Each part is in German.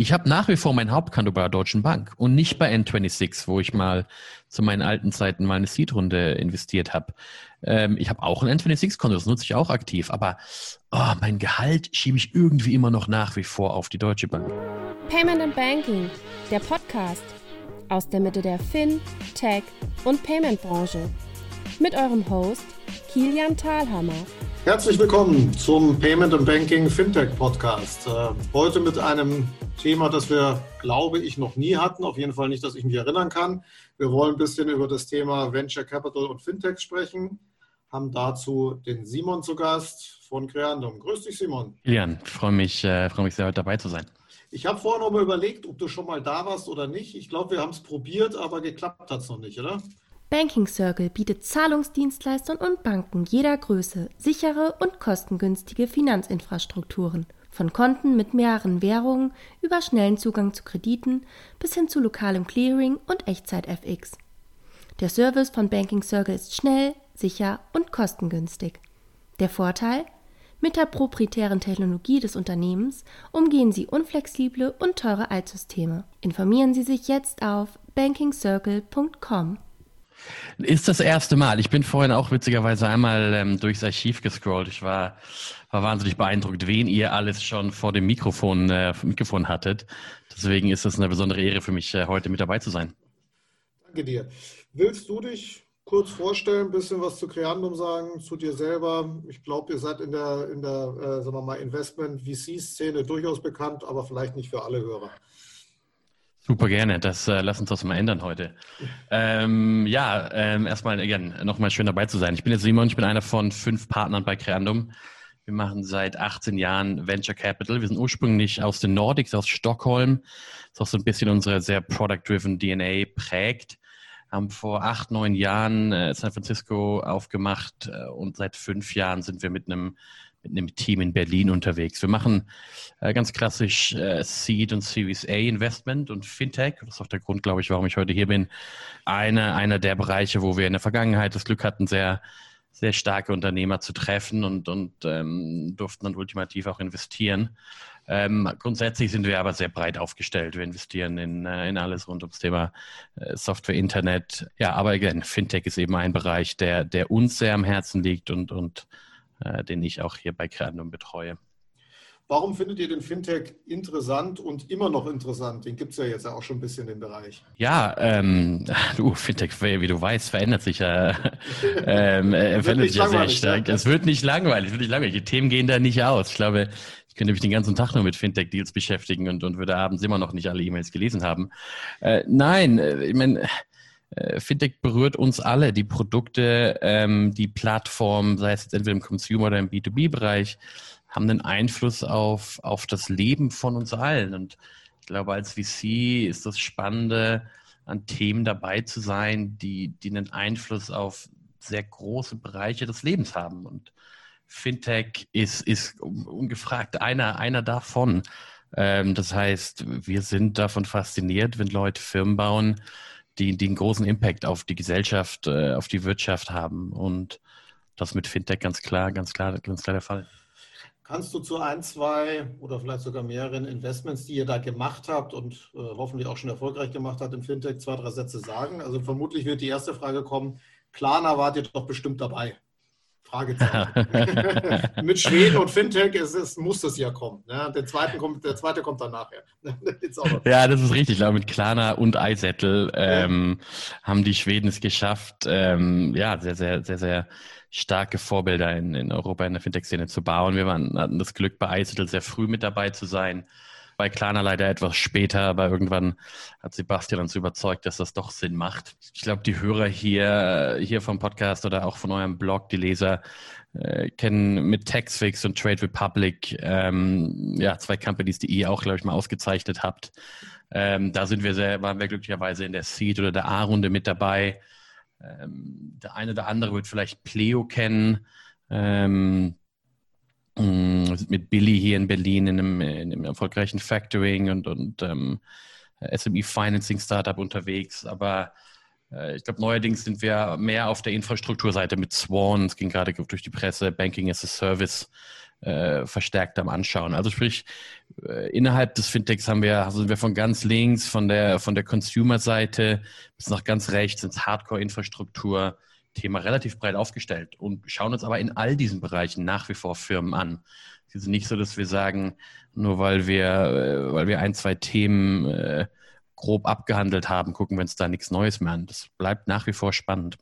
Ich habe nach wie vor mein Hauptkonto bei der Deutschen Bank und nicht bei N26, wo ich mal zu meinen alten Zeiten mal eine Seed-Runde investiert habe. Ähm, ich habe auch ein N26-Konto, das nutze ich auch aktiv, aber oh, mein Gehalt schiebe ich irgendwie immer noch nach wie vor auf die Deutsche Bank. Payment and Banking, der Podcast aus der Mitte der Fin, Tech und Payment-Branche. Mit eurem Host Kilian Thalhammer. Herzlich willkommen zum Payment and Banking Fintech Podcast. Äh, heute mit einem Thema, das wir, glaube ich, noch nie hatten. Auf jeden Fall nicht, dass ich mich erinnern kann. Wir wollen ein bisschen über das Thema Venture Capital und Fintech sprechen. Haben dazu den Simon zu Gast von Creandum. Grüß dich, Simon. Jan, freue mich, äh, freue mich sehr, heute dabei zu sein. Ich habe vorher noch mal überlegt, ob du schon mal da warst oder nicht. Ich glaube, wir haben es probiert, aber geklappt hat es noch nicht, oder? Banking Circle bietet Zahlungsdienstleistern und Banken jeder Größe sichere und kostengünstige Finanzinfrastrukturen. Von Konten mit mehreren Währungen über schnellen Zugang zu Krediten bis hin zu lokalem Clearing und Echtzeit-FX. Der Service von Banking Circle ist schnell, sicher und kostengünstig. Der Vorteil? Mit der proprietären Technologie des Unternehmens umgehen Sie unflexible und teure Altsysteme. Informieren Sie sich jetzt auf bankingcircle.com. Ist das erste Mal. Ich bin vorhin auch witzigerweise einmal ähm, durchs Archiv gescrollt. Ich war, war wahnsinnig beeindruckt, wen ihr alles schon vor dem Mikrofon, äh, Mikrofon hattet. Deswegen ist es eine besondere Ehre für mich, äh, heute mit dabei zu sein. Danke dir. Willst du dich kurz vorstellen, ein bisschen was zu Creandum sagen, zu dir selber? Ich glaube, ihr seid in der, in der äh, Investment-VC-Szene durchaus bekannt, aber vielleicht nicht für alle Hörer. Super gerne. Das äh, lass uns das mal ändern heute. Ähm, ja, ähm, erstmal again, nochmal schön dabei zu sein. Ich bin jetzt Simon, ich bin einer von fünf Partnern bei Creandum. Wir machen seit 18 Jahren Venture Capital. Wir sind ursprünglich aus den Nordics, aus Stockholm. Das ist auch so ein bisschen unsere sehr product-driven DNA prägt. Haben vor acht, neun Jahren äh, San Francisco aufgemacht äh, und seit fünf Jahren sind wir mit einem mit einem Team in Berlin unterwegs. Wir machen äh, ganz klassisch äh, Seed und Series A Investment und Fintech. Das ist auch der Grund, glaube ich, warum ich heute hier bin. Eine, einer der Bereiche, wo wir in der Vergangenheit das Glück hatten, sehr, sehr starke Unternehmer zu treffen und, und ähm, durften dann ultimativ auch investieren. Ähm, grundsätzlich sind wir aber sehr breit aufgestellt. Wir investieren in, äh, in alles rund ums Thema äh, Software, Internet. Ja, aber again, Fintech ist eben ein Bereich, der, der uns sehr am Herzen liegt und, und den ich auch hier bei Creandum betreue. Warum findet ihr den Fintech interessant und immer noch interessant? Den gibt es ja jetzt auch schon ein bisschen den Bereich. Ja, ähm, du, Fintech, wie du weißt, verändert sich ja, ähm, äh, verändert sich ja sehr stark. Es wird nicht langweilig, es wird nicht langweilig. Die Themen gehen da nicht aus. Ich glaube, ich könnte mich den ganzen Tag nur mit Fintech-Deals beschäftigen und, und würde abends immer noch nicht alle E-Mails gelesen haben. Äh, nein, äh, ich meine, äh, Fintech berührt uns alle. Die Produkte, ähm, die Plattform, sei es jetzt entweder im Consumer oder im B2B-Bereich, haben einen Einfluss auf, auf das Leben von uns allen. Und ich glaube, als VC ist das Spannende, an Themen dabei zu sein, die, die einen Einfluss auf sehr große Bereiche des Lebens haben. Und Fintech ist, ist ungefragt einer, einer davon. Ähm, das heißt, wir sind davon fasziniert, wenn Leute Firmen bauen, die, die einen großen Impact auf die Gesellschaft, äh, auf die Wirtschaft haben. Und das mit Fintech ganz klar, ganz klar, ganz klar der Fall. Kannst du zu ein, zwei oder vielleicht sogar mehreren Investments, die ihr da gemacht habt und äh, hoffentlich auch schon erfolgreich gemacht habt im Fintech, zwei, drei Sätze sagen? Also vermutlich wird die erste Frage kommen, Klarna wart ihr doch bestimmt dabei. Fragezeichen. Mit Schweden und Fintech ist, ist, muss das ja kommen. Ne? Der, zweite kommt, der zweite kommt dann nachher. ja, das ist richtig. Ich glaube, mit Klarna und Eisettel ähm, ja. haben die Schweden es geschafft, ähm, ja, sehr, sehr, sehr, sehr starke Vorbilder in, in Europa in der Fintech-Szene zu bauen. Wir waren, hatten das Glück, bei Eisettel sehr früh mit dabei zu sein bei Klarna leider etwas später, aber irgendwann hat Sebastian uns überzeugt, dass das doch Sinn macht. Ich glaube, die Hörer hier, hier vom Podcast oder auch von eurem Blog, die Leser, äh, kennen mit Taxfix und Trade Republic ähm, ja, zwei Companies, die ihr auch, glaube ich, mal ausgezeichnet habt. Ähm, da sind wir sehr, waren wir glücklicherweise in der Seed oder der A-Runde mit dabei. Ähm, der eine oder andere wird vielleicht Pleo kennen. Ähm, mit Billy hier in Berlin in einem, in einem erfolgreichen Factoring und, und ähm, SME Financing Startup unterwegs. Aber äh, ich glaube, neuerdings sind wir mehr auf der Infrastrukturseite mit Swan. Es ging gerade durch die Presse, Banking as a Service. äh, verstärkt am Anschauen. Also sprich, äh, innerhalb des Fintechs haben wir, also sind wir von ganz links, von der, von der Consumer-Seite bis nach ganz rechts ins Hardcore-Infrastruktur, Thema relativ breit aufgestellt und schauen uns aber in all diesen Bereichen nach wie vor Firmen an. Es ist nicht so, dass wir sagen, nur weil wir, äh, weil wir ein, zwei Themen äh, grob abgehandelt haben, gucken wir uns da nichts Neues mehr an. Das bleibt nach wie vor spannend.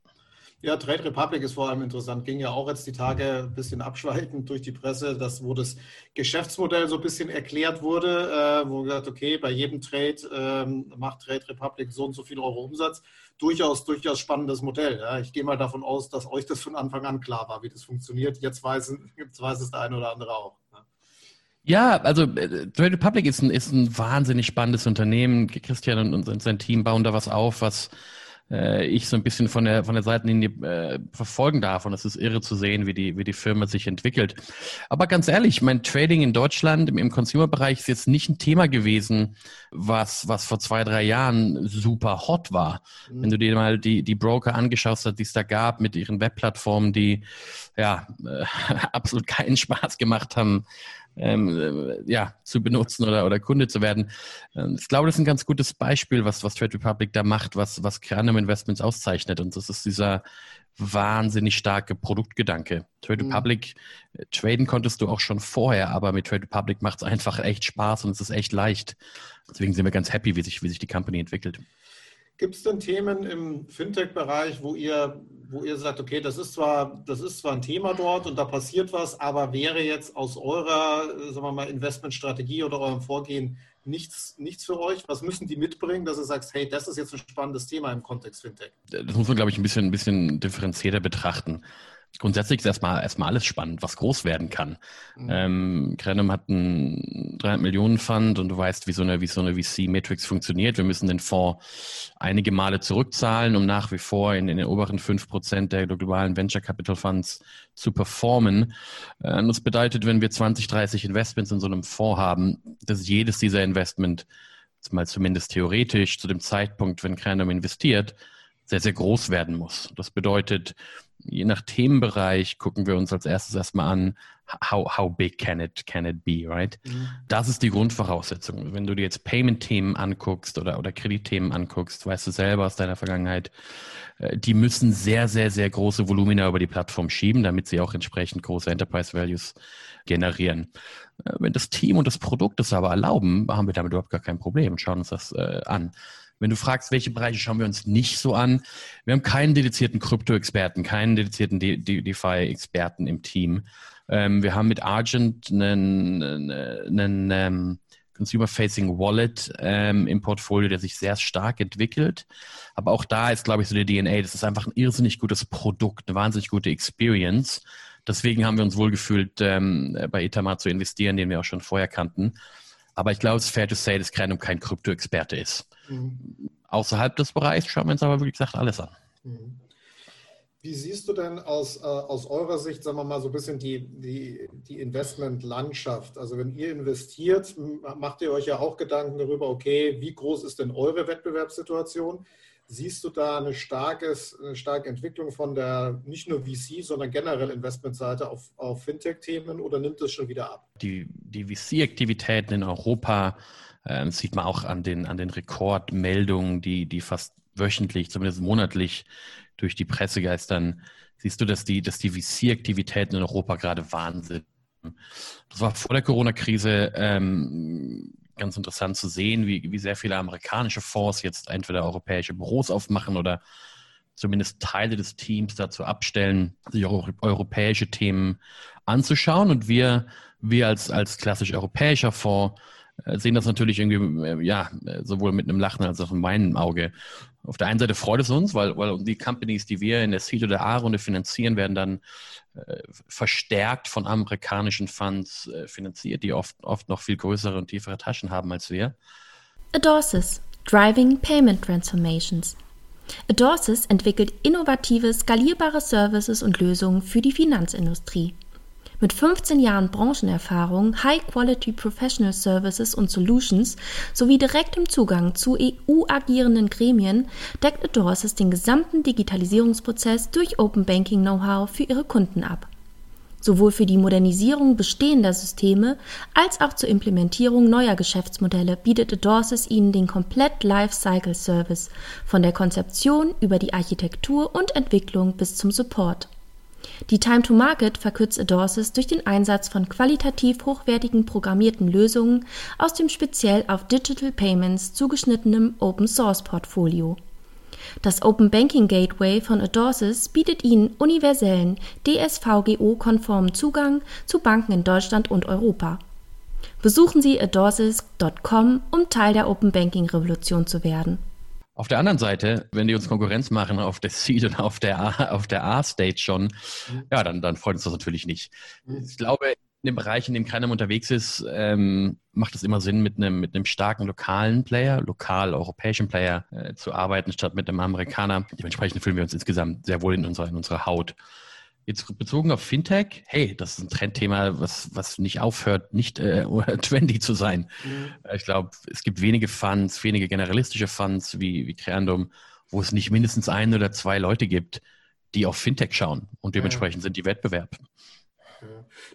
Ja, Trade Republic ist vor allem interessant. Ging ja auch jetzt die Tage ein bisschen abschweigend durch die Presse, dass wo das Geschäftsmodell so ein bisschen erklärt wurde, äh, wo gesagt, okay, bei jedem Trade ähm, macht Trade Republic so und so viel Euro Umsatz. Durchaus, durchaus spannendes Modell. Ja. Ich gehe mal davon aus, dass euch das von Anfang an klar war, wie das funktioniert. Jetzt weiß, jetzt weiß es der eine oder andere auch. Ja, also äh, Trade Republic ist ein, ist ein wahnsinnig spannendes Unternehmen. Christian und, und sein Team bauen da was auf, was äh, ich so ein bisschen von der, von der Seitenlinie äh, verfolgen darf. Und es ist irre zu sehen, wie die, wie die Firma sich entwickelt. Aber ganz ehrlich, mein Trading in Deutschland im, im Consumer-Bereich ist jetzt nicht ein Thema gewesen, was, was vor zwei, drei Jahren super hot war. Mhm. Wenn du dir mal die, die Broker angeschaut hast, die es da gab mit ihren Webplattformen, die ja äh, absolut keinen Spaß gemacht haben, ähm, äh, ja, zu benutzen oder, oder Kunde zu werden. Ähm, ich glaube, das ist ein ganz gutes Beispiel, was, was Trade Republic da macht, was, was Kernum Investments auszeichnet. Und das ist dieser wahnsinnig starke Produktgedanke. Trade mhm. Republic, äh, traden konntest du auch schon vorher, aber mit Trade Republic macht es einfach echt Spaß und es ist echt leicht. Deswegen sind wir ganz happy, wie sich, wie sich die Company entwickelt. Gibt es denn Themen im Fintech-Bereich, wo ihr, wo ihr sagt, okay, das ist zwar, das ist zwar ein Thema dort und da passiert was, aber wäre jetzt aus eurer, sagen wir mal, Investmentstrategie oder eurem Vorgehen nichts, nichts für euch? Was müssen die mitbringen, dass du sagst, hey, das ist jetzt ein spannendes Thema im Kontext Fintech? Das muss man, glaube ich, ein bisschen, ein bisschen differenzierter betrachten grundsätzlich ist erstmal, erstmal alles spannend, was groß werden kann. Mhm. Ähm, Grenum hat einen 300 Millionen Fund und du weißt, wie so eine, wie so eine VC-Matrix funktioniert. Wir müssen den Fonds einige Male zurückzahlen, um nach wie vor in, in den oberen 5 Prozent der globalen Venture Capital Funds zu performen. Äh, das bedeutet, wenn wir 20, 30 Investments in so einem Fonds haben, dass jedes dieser Investment, mal zumindest theoretisch, zu dem Zeitpunkt, wenn Grenum investiert, sehr, sehr groß werden muss. Das bedeutet, je nach Themenbereich gucken wir uns als erstes erstmal an, how, how big can it, can it be, right? Mhm. Das ist die Grundvoraussetzung. Wenn du dir jetzt Payment-Themen anguckst oder, oder Kreditthemen anguckst, weißt du selber aus deiner Vergangenheit, äh, die müssen sehr, sehr, sehr große Volumina über die Plattform schieben, damit sie auch entsprechend große Enterprise Values generieren. Äh, wenn das Team und das Produkt das aber erlauben, haben wir damit überhaupt gar kein Problem und schauen uns das äh, an. Wenn du fragst, welche Bereiche schauen wir uns nicht so an, wir haben keinen dedizierten Krypto-Experten, keinen dedizierten De De DeFi-Experten im Team. Ähm, wir haben mit Argent einen, einen, einen ähm, Consumer-Facing Wallet ähm, im Portfolio, der sich sehr stark entwickelt. Aber auch da ist, glaube ich, so die DNA, das ist einfach ein irrsinnig gutes Produkt, eine wahnsinnig gute Experience. Deswegen haben wir uns wohlgefühlt, ähm, bei Itamar zu investieren, den wir auch schon vorher kannten. Aber ich glaube, es ist fair to say, dass Krenum kein Krypto-Experte ist. Mhm. Außerhalb des Bereichs schauen wir uns aber, wie gesagt, alles an. Mhm. Wie siehst du denn aus, äh, aus eurer Sicht, sagen wir mal, so ein bisschen die, die, die Investmentlandschaft? Also wenn ihr investiert, macht ihr euch ja auch Gedanken darüber, okay, wie groß ist denn eure Wettbewerbssituation? Siehst du da eine, starkes, eine starke Entwicklung von der nicht nur VC, sondern generell Investmentseite auf, auf Fintech-Themen oder nimmt es schon wieder ab? Die, die VC-Aktivitäten in Europa äh, sieht man auch an den, an den Rekordmeldungen, die, die fast wöchentlich, zumindest monatlich durch die Presse geistern. Siehst du, dass die, dass die VC-Aktivitäten in Europa gerade Wahnsinn. Das war vor der Corona-Krise ähm, ganz interessant zu sehen, wie, wie sehr viele amerikanische Fonds jetzt entweder europäische Büros aufmachen oder zumindest Teile des Teams dazu abstellen, sich auch europäische Themen anzuschauen. Und wir, wir als, als klassisch europäischer Fonds äh, sehen das natürlich irgendwie, äh, ja, sowohl mit einem Lachen als auch in meinem Auge. Auf der einen Seite freut es uns, weil, weil die Companies, die wir in der Seed- oder A-Runde finanzieren, werden dann äh, verstärkt von amerikanischen Funds äh, finanziert, die oft, oft noch viel größere und tiefere Taschen haben als wir. Adorsis, Driving Payment Transformations. Adorsis entwickelt innovative, skalierbare Services und Lösungen für die Finanzindustrie. Mit 15 Jahren Branchenerfahrung, High-Quality Professional Services und Solutions sowie direktem Zugang zu EU-agierenden Gremien deckt Adorsis den gesamten Digitalisierungsprozess durch Open Banking Know-how für ihre Kunden ab. sowohl für die Modernisierung bestehender Systeme als auch zur Implementierung neuer Geschäftsmodelle bietet Adorsis Ihnen den komplett Lifecycle Service von der Konzeption über die Architektur und Entwicklung bis zum Support. Die Time to Market verkürzt Adorsis durch den Einsatz von qualitativ hochwertigen programmierten Lösungen aus dem speziell auf Digital Payments zugeschnittenen Open Source Portfolio. Das Open Banking Gateway von Adorsis bietet Ihnen universellen, DSVGO-konformen Zugang zu Banken in Deutschland und Europa. Besuchen Sie adorsis.com, um Teil der Open Banking Revolution zu werden. Auf der anderen Seite, wenn die uns Konkurrenz machen auf der Seed und auf der A, auf der A-Stage schon, mhm. ja, dann, dann freut uns das natürlich nicht. Mhm. Ich glaube, in dem Bereich, in dem keiner unterwegs ist, ähm, macht es immer Sinn, mit einem, mit einem starken lokalen Player, lokal europäischen Player äh, zu arbeiten, statt mit einem Amerikaner. Dementsprechend fühlen wir uns insgesamt sehr wohl in unserer, in unserer Haut. Jetzt bezogen auf Fintech, hey, das ist ein Trendthema, was, was nicht aufhört, nicht äh, trendy zu sein. Mhm. Ich glaube, es gibt wenige Funds, wenige generalistische Funds wie, wie Creandum, wo es nicht mindestens ein oder zwei Leute gibt, die auf Fintech schauen. Und dementsprechend ja. sind die Wettbewerb.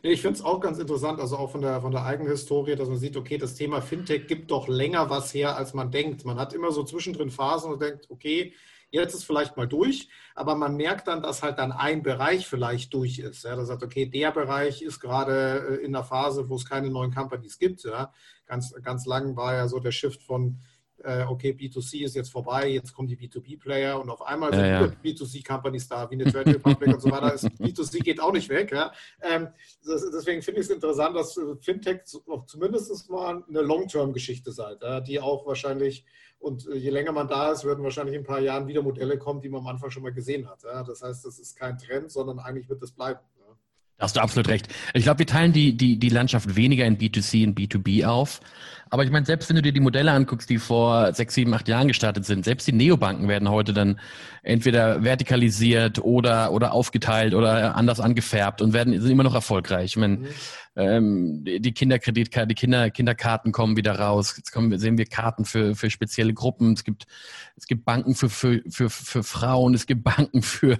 Nee, ich finde es auch ganz interessant, also auch von der, von der eigenen Historie, dass man sieht, okay, das Thema Fintech gibt doch länger was her, als man denkt. Man hat immer so zwischendrin Phasen und denkt, okay, Jetzt ist vielleicht mal durch, aber man merkt dann, dass halt dann ein Bereich vielleicht durch ist. Ja, das sagt, okay, der Bereich ist gerade äh, in der Phase, wo es keine neuen Companies gibt. Ja. Ganz, ganz lang war ja so der Shift von äh, okay, B2C ist jetzt vorbei, jetzt kommen die B2B-Player und auf einmal sind ja, ja. B2C-Companies da, wie eine Trade Republic und so weiter. B2C geht auch nicht weg. Ja. Ähm, das, deswegen finde ich es interessant, dass Fintech zumindest mal eine Long-Term-Geschichte seid, ja, die auch wahrscheinlich und äh, je länger man da ist, werden wahrscheinlich in ein paar Jahren wieder Modelle kommen, die man am Anfang schon mal gesehen hat. Ja? Das heißt, das ist kein Trend, sondern eigentlich wird das bleiben. Ja? Da hast du absolut recht. Ich glaube, wir teilen die, die, die Landschaft weniger in B2C und B2B auf. Aber ich meine, selbst wenn du dir die Modelle anguckst, die vor sechs, sieben, acht Jahren gestartet sind, selbst die Neobanken werden heute dann entweder vertikalisiert oder, oder aufgeteilt oder anders angefärbt und werden, sind immer noch erfolgreich. Ich meine, mhm. ähm, die Kinderkreditkarte, die Kinder, Kinderkarten kommen wieder raus. Jetzt kommen, sehen wir Karten für, für spezielle Gruppen. Es gibt, es gibt Banken für, für, für, für Frauen, es gibt Banken für,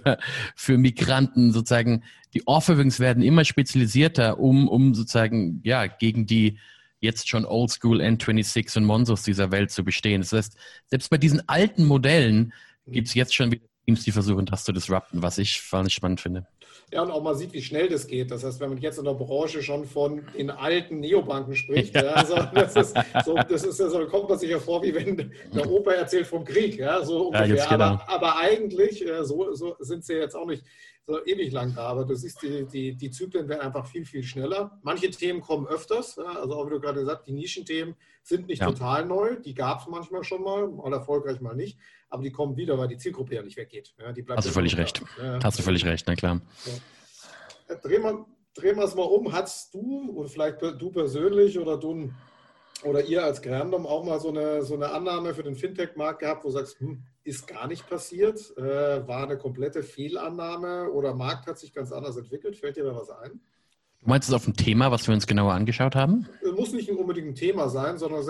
für Migranten sozusagen. Die Offerings werden immer spezialisierter, um, um sozusagen, ja, gegen die, jetzt schon Oldschool N26 und Monzos dieser Welt zu bestehen. Das heißt, selbst bei diesen alten Modellen gibt es jetzt schon wieder Teams, die versuchen, das zu disrupten, was ich wahnsinnig spannend finde. Ja, und auch mal sieht, wie schnell das geht. Das heißt, wenn man jetzt in der Branche schon von den alten Neobanken spricht, ja. Ja, also das ist so, das ist so, kommt man sich ja vor, wie wenn der Opa erzählt vom Krieg, ja, so ungefähr. Ja, genau. aber, aber, eigentlich, äh, so, so sind sie jetzt auch nicht so ewig lang da. Aber du siehst, die, die, die Zyklen werden einfach viel, viel schneller. Manche Themen kommen öfters. Also auch wie du gerade gesagt hast, die Nischenthemen sind nicht ja. total neu. Die gab es manchmal schon mal, mal erfolgreich, mal nicht. Aber die kommen wieder, weil die Zielgruppe ja nicht weggeht. Ja, Hast du völlig recht. Ja. Hast du völlig recht, na klar. Ja. Drehen wir, drehen wir es mal um. Hattest du und vielleicht du persönlich oder du oder ihr als Grandom auch mal so eine, so eine Annahme für den Fintech-Markt gehabt, wo du sagst, hm, ist gar nicht passiert, äh, war eine komplette Fehlannahme oder Markt hat sich ganz anders entwickelt? Fällt dir da was ein? Du meinst es auf ein Thema, was wir uns genauer angeschaut haben? Es muss nicht unbedingt ein Thema sein, sondern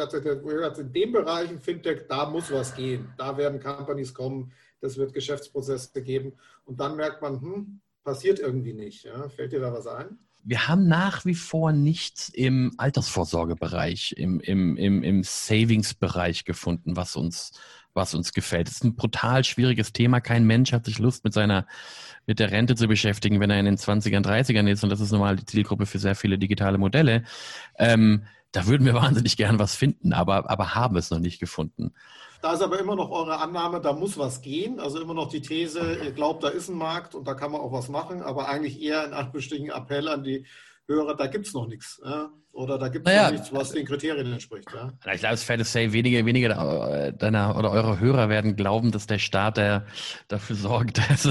in dem Bereich in Fintech, da muss was gehen. Da werden Companies kommen, das wird Geschäftsprozesse geben und dann merkt man, hm, passiert irgendwie nicht. Ja? Fällt dir da was ein? wir haben nach wie vor nichts im Altersvorsorgebereich, im, im, im, im Savings-Bereich gefunden, was uns, was uns gefällt. Es ist ein brutal schwieriges Thema. Kein Mensch hat sich Lust mit seiner, mit der Rente zu beschäftigen, wenn er in den 20ern, 30ern ist. Und das ist normal die Zielgruppe für sehr viele digitale Modelle. Ähm, da würden wir wahnsinnig gern was finden, aber, aber haben es noch nicht gefunden. Da ist aber immer noch eure Annahme, da muss was gehen. Also immer noch die These, ihr glaubt, da ist ein Markt und da kann man auch was machen, aber eigentlich eher ein Anbestimmten Appell an die Hörer, da gibt es noch nichts. Ja? Oder da gibt es naja, nichts, was den Kriterien entspricht. Ja? Ich glaube, es ist fair to say, wenige, wenige deiner oder eurer Hörer werden glauben, dass der Staat der dafür sorgt, dass,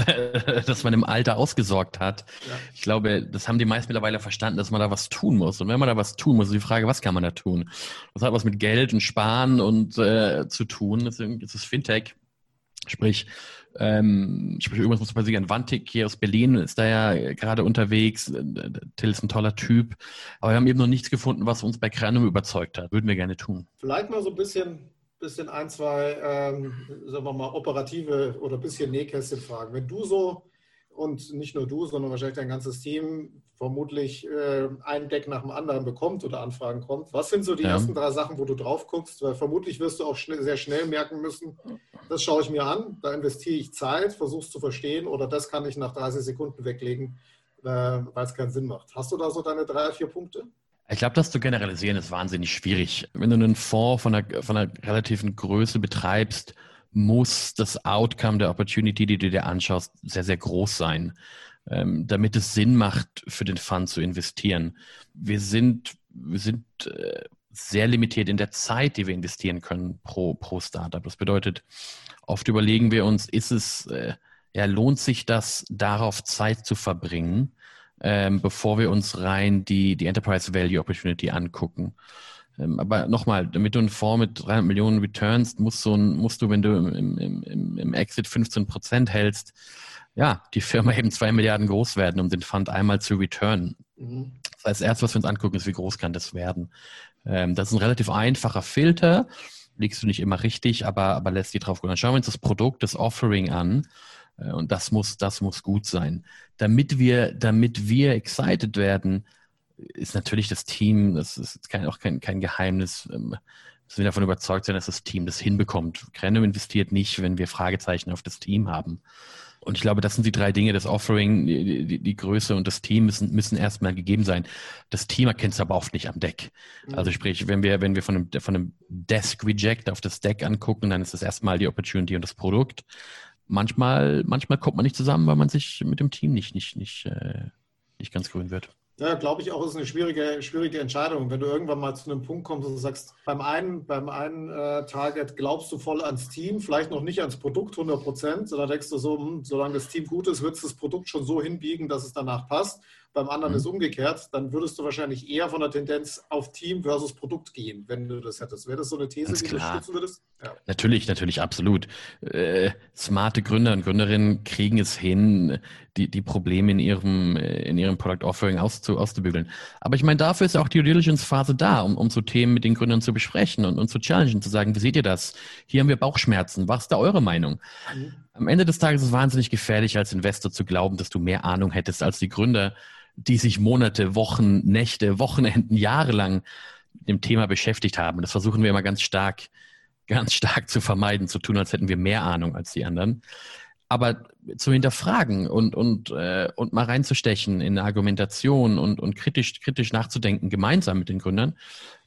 dass man im Alter ausgesorgt hat. Ja. Ich glaube, das haben die meisten mittlerweile verstanden, dass man da was tun muss. Und wenn man da was tun muss, ist die Frage, was kann man da tun? Das hat was mit Geld und Sparen und äh, zu tun. Deswegen ist es Fintech. Sprich, ähm, sprich, irgendwas muss passieren. Wantik hier aus Berlin ist da ja gerade unterwegs. Till ist ein toller Typ. Aber wir haben eben noch nichts gefunden, was uns bei Kranum überzeugt hat. Würden wir gerne tun. Vielleicht mal so ein bisschen, bisschen ein, zwei, ähm, sagen wir mal, operative oder ein bisschen Nähkästchen fragen. Wenn du so und nicht nur du, sondern wahrscheinlich dein ganzes Team vermutlich äh, ein Deck nach dem anderen bekommt oder Anfragen kommt. Was sind so die ja. ersten drei Sachen, wo du drauf guckst? Weil vermutlich wirst du auch schnell, sehr schnell merken müssen, das schaue ich mir an, da investiere ich Zeit, versuche es zu verstehen oder das kann ich nach 30 Sekunden weglegen, äh, weil es keinen Sinn macht. Hast du da so deine drei, vier Punkte? Ich glaube, das zu generalisieren ist wahnsinnig schwierig. Wenn du einen Fonds von einer, von einer relativen Größe betreibst, muss das Outcome der Opportunity, die du dir anschaust, sehr, sehr groß sein, ähm, damit es Sinn macht, für den Fund zu investieren. Wir sind, wir sind äh, sehr limitiert in der Zeit, die wir investieren können pro, pro Startup. Das bedeutet, oft überlegen wir uns, ist es, äh, ja, lohnt sich das, darauf Zeit zu verbringen, ähm, bevor wir uns rein die, die Enterprise Value Opportunity angucken. Ähm, aber nochmal, damit du einen Fonds mit 300 Millionen Returns, musst du, musst du wenn du im, im, im, im Exit 15 Prozent hältst, ja, die Firma eben zwei Milliarden groß werden, um den Fund einmal zu returnen. Mhm. Das heißt, erst, was wir uns angucken, ist, wie groß kann das werden. Ähm, das ist ein relativ einfacher Filter, liegst du nicht immer richtig, aber, aber lässt die drauf gucken. Dann schauen wir uns das Produkt, das Offering an. Äh, und das muss, das muss gut sein. Damit wir, damit wir excited werden, ist natürlich das Team, das ist kein, auch kein, kein Geheimnis, ähm, dass wir davon überzeugt sein, dass das Team das hinbekommt. Crandom investiert nicht, wenn wir Fragezeichen auf das Team haben. Und ich glaube, das sind die drei Dinge, das Offering, die, die, die Größe und das Team müssen, müssen erstmal gegeben sein. Das Team erkennt es aber oft nicht am Deck. Mhm. Also sprich, wenn wir, wenn wir von einem, von einem Desk Reject auf das Deck angucken, dann ist das erstmal die Opportunity und das Produkt. Manchmal, manchmal kommt man nicht zusammen, weil man sich mit dem Team nicht, nicht, nicht, äh, nicht ganz grün wird. Ja, glaube ich auch, ist eine schwierige, schwierige Entscheidung. Wenn du irgendwann mal zu einem Punkt kommst und sagst, beim einen, beim einen äh, Target glaubst du voll ans Team, vielleicht noch nicht ans Produkt 100 Prozent, sondern denkst du so, hm, solange das Team gut ist, wird es das Produkt schon so hinbiegen, dass es danach passt beim anderen mhm. ist umgekehrt, dann würdest du wahrscheinlich eher von der Tendenz auf Team versus Produkt gehen, wenn du das hättest. Wäre das so eine These, Ganz die klar. du stützen würdest? Ja. Natürlich, natürlich, absolut. Äh, smarte Gründer und Gründerinnen kriegen es hin, die, die Probleme in ihrem, in ihrem Product Offering auszu, auszubügeln. Aber ich meine, dafür ist auch die Due Diligence Phase da, um, um so Themen mit den Gründern zu besprechen und, und zu challengen, zu sagen, wie seht ihr das? Hier haben wir Bauchschmerzen. Was ist da eure Meinung? Mhm. Am Ende des Tages ist es wahnsinnig gefährlich, als Investor zu glauben, dass du mehr Ahnung hättest als die Gründer die sich Monate, Wochen, Nächte, Wochenenden, jahrelang mit dem Thema beschäftigt haben. Das versuchen wir immer ganz stark, ganz stark zu vermeiden, zu tun, als hätten wir mehr Ahnung als die anderen. Aber zu hinterfragen und, und, äh, und mal reinzustechen in eine Argumentation und, und kritisch, kritisch nachzudenken, gemeinsam mit den Gründern,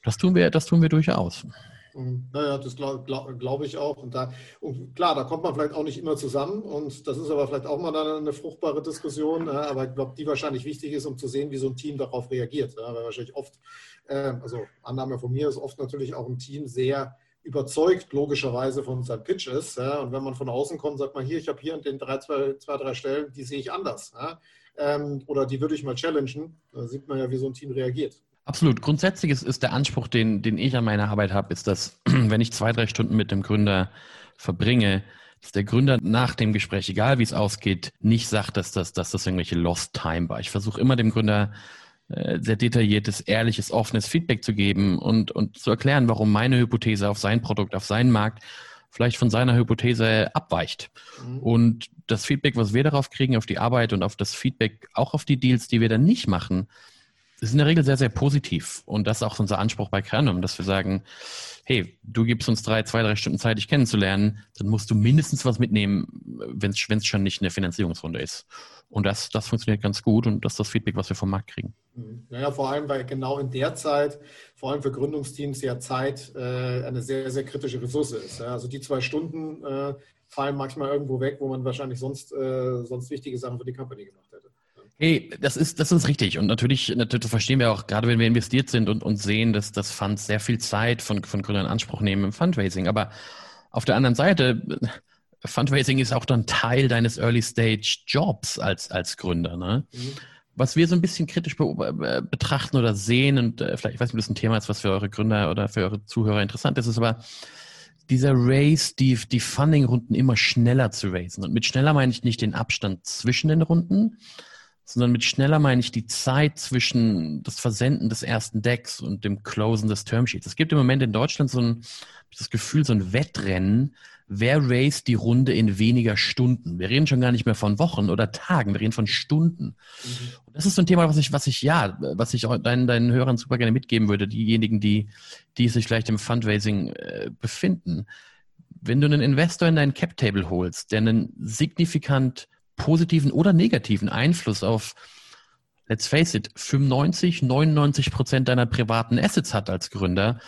das tun wir, das tun wir durchaus. Naja, das glaube glaub, ich auch. Und, da, und klar, da kommt man vielleicht auch nicht immer zusammen. Und das ist aber vielleicht auch mal dann eine fruchtbare Diskussion. Aber ich glaube, die wahrscheinlich wichtig ist, um zu sehen, wie so ein Team darauf reagiert. Weil wahrscheinlich oft, äh, also Annahme von mir ist oft natürlich auch ein Team sehr überzeugt, logischerweise von seinem Pitch ist. Und wenn man von außen kommt, sagt man hier, ich habe hier in den drei, zwei, zwei, drei Stellen, die sehe ich anders. Ähm, oder die würde ich mal challengen. Da sieht man ja, wie so ein Team reagiert. Absolut. Grundsätzlich ist, ist der Anspruch, den, den ich an meiner Arbeit habe, ist, dass wenn ich zwei, drei Stunden mit dem Gründer verbringe, dass der Gründer nach dem Gespräch, egal wie es ausgeht, nicht sagt, dass das, dass das irgendwelche Lost Time war. Ich versuche immer dem Gründer äh, sehr detailliertes, ehrliches, offenes Feedback zu geben und, und zu erklären, warum meine Hypothese auf sein Produkt, auf seinen Markt vielleicht von seiner Hypothese abweicht. Mhm. Und das Feedback, was wir darauf kriegen, auf die Arbeit und auf das Feedback, auch auf die Deals, die wir dann nicht machen, ist in der Regel sehr, sehr positiv. Und das ist auch unser Anspruch bei Kernum, dass wir sagen, hey, du gibst uns drei, zwei, drei Stunden Zeit, dich kennenzulernen, dann musst du mindestens was mitnehmen, wenn es schon nicht eine Finanzierungsrunde ist. Und das, das funktioniert ganz gut und das ist das Feedback, was wir vom Markt kriegen. Mhm. Naja, vor allem, weil genau in der Zeit, vor allem für Gründungsteams, ja Zeit äh, eine sehr, sehr kritische Ressource ist. Ja? Also die zwei Stunden äh, fallen manchmal irgendwo weg, wo man wahrscheinlich sonst, äh, sonst wichtige Sachen für die Company gemacht hätte. Hey, das ist, das ist richtig. Und natürlich, natürlich verstehen wir auch, gerade wenn wir investiert sind und, und sehen, dass das Funds sehr viel Zeit von, von Gründern in Anspruch nehmen im Fundraising. Aber auf der anderen Seite, Fundraising ist auch dann Teil deines Early Stage Jobs als, als Gründer. Ne? Mhm. Was wir so ein bisschen kritisch be betrachten oder sehen, und äh, vielleicht, ich weiß nicht, ob das ein Thema ist, was für eure Gründer oder für eure Zuhörer interessant ist, ist aber dieser Race, die, die Funding-Runden immer schneller zu raisen. Und mit schneller meine ich nicht den Abstand zwischen den Runden, sondern mit schneller meine ich die Zeit zwischen das Versenden des ersten Decks und dem Closen des Termsheets. Es gibt im Moment in Deutschland so ein, das Gefühl, so ein Wettrennen, wer raced die Runde in weniger Stunden? Wir reden schon gar nicht mehr von Wochen oder Tagen, wir reden von Stunden. Mhm. Und das ist so ein Thema, was ich, was ich, ja, was ich auch deinen, deinen Hörern super gerne mitgeben würde, diejenigen, die, die sich vielleicht im Fundraising äh, befinden. Wenn du einen Investor in dein Cap-Table holst, der einen signifikant positiven oder negativen Einfluss auf let's face it, 95, 99 Prozent deiner privaten Assets hat als Gründer,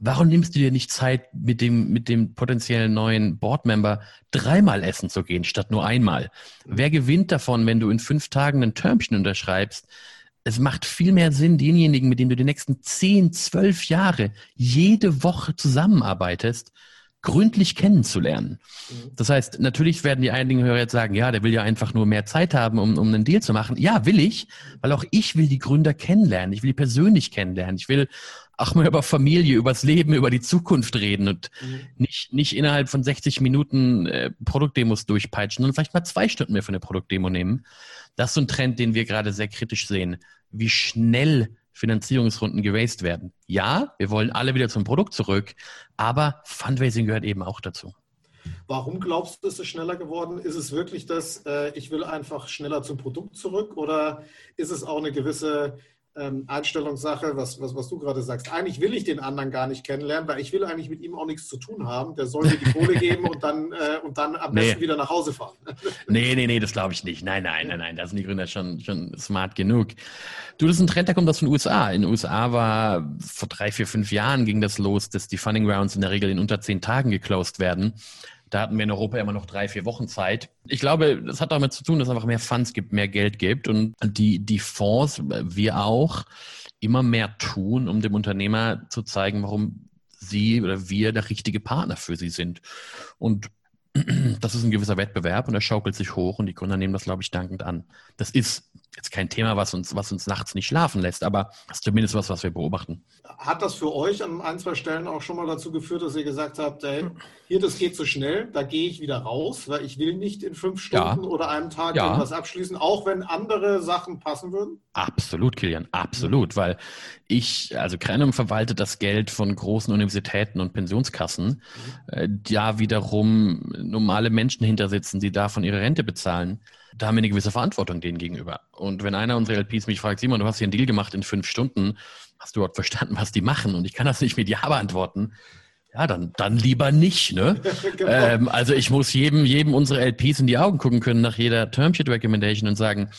Warum nimmst du dir nicht Zeit, mit dem, mit dem potenziellen neuen Boardmember dreimal essen zu gehen, statt nur einmal? Wer gewinnt davon, wenn du in fünf Tagen ein Termchen unterschreibst? Es macht viel mehr Sinn, denjenigen, mit denen du die nächsten zehn, zwölf Jahre jede Woche zusammenarbeitest, gründlich kennenzulernen. Mhm. Das heißt, natürlich werden die einigen Hörer jetzt sagen, ja, der will ja einfach nur mehr Zeit haben, um, um einen Deal zu machen. Ja, will ich, weil auch ich will die Gründer kennenlernen. Ich will die persönlich kennenlernen. Ich will auch mal über Familie, übers Leben, über die Zukunft reden und mhm. nicht, nicht innerhalb von 60 Minuten äh, Produktdemos durchpeitschen, sondern vielleicht mal zwei Stunden mehr für eine Produktdemo nehmen. Das ist so ein Trend, den wir gerade sehr kritisch sehen. Wie schnell Finanzierungsrunden geraced werden. Ja, wir wollen alle wieder zum Produkt zurück, aber Fundraising gehört eben auch dazu. Warum glaubst du, ist es schneller geworden? Ist es wirklich das, äh, ich will einfach schneller zum Produkt zurück oder ist es auch eine gewisse ähm, Einstellungssache, was, was, was du gerade sagst. Eigentlich will ich den anderen gar nicht kennenlernen, weil ich will eigentlich mit ihm auch nichts zu tun haben. Der soll mir die Kohle geben und dann, äh, und dann am besten wieder nach Hause fahren. nee, nee, nee, das glaube ich nicht. Nein, nein, nein, nein, da sind die Gründer schon, schon smart genug. Du, das ist ein Trend, der kommt aus den USA. In den USA war vor drei, vier, fünf Jahren ging das los, dass die Funding Rounds in der Regel in unter zehn Tagen geclosed werden. Da hatten wir in Europa immer noch drei, vier Wochen Zeit. Ich glaube, das hat damit zu tun, dass es einfach mehr Funds gibt, mehr Geld gibt und die, die Fonds, wir auch, immer mehr tun, um dem Unternehmer zu zeigen, warum sie oder wir der richtige Partner für sie sind. Und das ist ein gewisser Wettbewerb und er schaukelt sich hoch und die Gründer nehmen das, glaube ich, dankend an. Das ist jetzt kein Thema, was uns, was uns nachts nicht schlafen lässt, aber das ist zumindest was, was wir beobachten. Hat das für euch an ein, zwei Stellen auch schon mal dazu geführt, dass ihr gesagt habt, hey, hier, das geht zu so schnell, da gehe ich wieder raus, weil ich will nicht in fünf Stunden ja. oder einem Tag ja. irgendwas abschließen, auch wenn andere Sachen passen würden? Absolut, Kilian, absolut, weil ich, also Krenum verwaltet das Geld von großen Universitäten und Pensionskassen, mhm. äh, da wiederum normale Menschen hinter sitzen, die davon ihre Rente bezahlen da haben wir eine gewisse Verantwortung denen gegenüber. Und wenn einer unserer LPs mich fragt, Simon, du hast hier einen Deal gemacht in fünf Stunden, hast du überhaupt verstanden, was die machen? Und ich kann das nicht mit Ja beantworten. Ja, dann, dann lieber nicht, ne? genau. ähm, also ich muss jedem, jedem unserer LPs in die Augen gucken können nach jeder Termsheet Recommendation und sagen,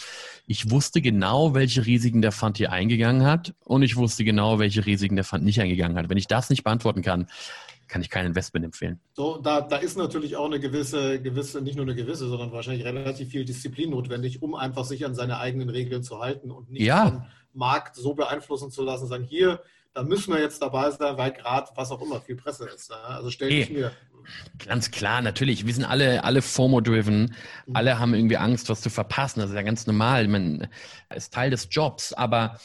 ich wusste genau, welche Risiken der Fund hier eingegangen hat und ich wusste genau, welche Risiken der Fund nicht eingegangen hat. Wenn ich das nicht beantworten kann, kann ich kein Investment empfehlen. So, da, da ist natürlich auch eine gewisse, gewisse, nicht nur eine gewisse, sondern wahrscheinlich relativ viel Disziplin notwendig, um einfach sich an seine eigenen Regeln zu halten und nicht ja. vom Markt so beeinflussen zu lassen, sagen, hier, da müssen wir jetzt dabei sein, weil gerade, was auch immer, viel Presse ist. Also stell dich mir. Ganz klar, natürlich. Wir sind alle, alle FOMO-driven. Mhm. Alle haben irgendwie Angst, was zu verpassen. Das ist ja ganz normal. Man ist Teil des Jobs. Aber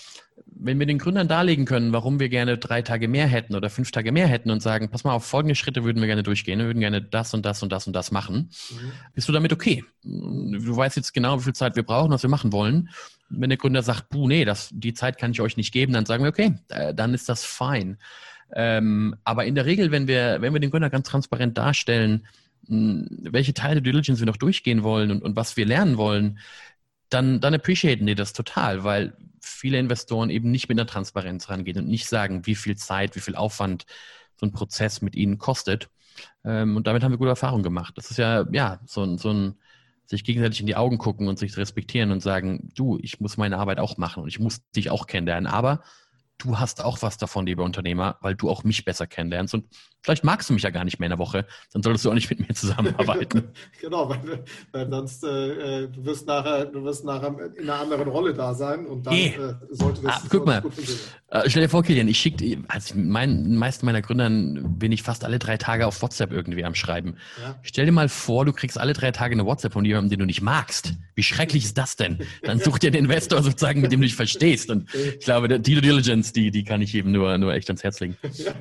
wenn wir den Gründern darlegen können, warum wir gerne drei Tage mehr hätten oder fünf Tage mehr hätten und sagen, pass mal auf, folgende Schritte würden wir gerne durchgehen, wir würden gerne das und das und das und das machen, mhm. bist du damit okay? Du weißt jetzt genau, wie viel Zeit wir brauchen, was wir machen wollen. Wenn der Gründer sagt, puh, nee, das, die Zeit kann ich euch nicht geben, dann sagen wir, okay, äh, dann ist das fein. Ähm, aber in der Regel, wenn wir, wenn wir den Gründer ganz transparent darstellen, welche Teile der Diligence wir noch durchgehen wollen und, und was wir lernen wollen, dann, dann appreciaten die das total, weil viele Investoren eben nicht mit einer Transparenz rangehen und nicht sagen, wie viel Zeit, wie viel Aufwand so ein Prozess mit ihnen kostet. Ähm, und damit haben wir gute Erfahrungen gemacht. Das ist ja, ja, so ein, so ein sich gegenseitig in die Augen gucken und sich respektieren und sagen, du, ich muss meine Arbeit auch machen und ich muss dich auch kennenlernen. Aber du hast auch was davon, lieber Unternehmer, weil du auch mich besser kennenlernst. Und vielleicht magst du mich ja gar nicht mehr in der Woche, dann solltest du auch nicht mit mir zusammenarbeiten. genau, weil, weil sonst äh, du wirst nachher, du wirst nachher in einer anderen Rolle da sein und dann hey. äh, sollte das. Ah, guck mal, äh, stell dir vor, Kilian, ich schicke, also mein, meisten meiner Gründern bin ich fast alle drei Tage auf WhatsApp irgendwie am Schreiben. Ja. Stell dir mal vor, du kriegst alle drei Tage eine WhatsApp von jemandem, den du nicht magst. Wie schrecklich ist das denn? Dann such dir einen Investor sozusagen, mit dem du dich verstehst. Und ich glaube, der Due Diligence Diligence, die, die kann ich eben nur, nur echt ans Herz legen. ja,